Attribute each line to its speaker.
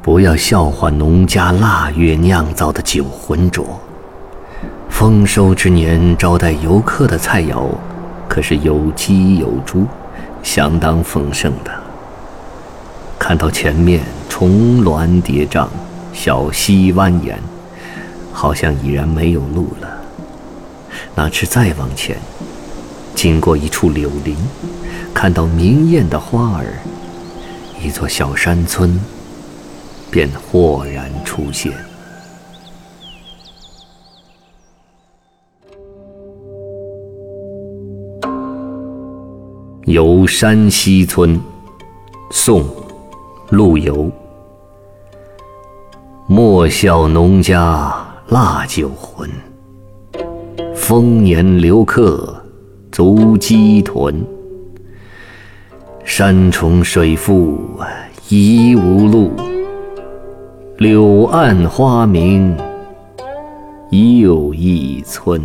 Speaker 1: 不要笑话农家腊月酿造的酒浑浊。丰收之年招待游客的菜肴，可是有鸡有猪，相当丰盛的。看到前面重峦叠嶂，小溪蜿蜒，好像已然没有路了。哪知再往前，经过一处柳林，看到明艳的花儿，一座小山村便豁然出现。游山西村，宋，陆游。莫笑农家腊酒浑，丰年留客足鸡豚。山重水复疑无路，柳暗花明又一村。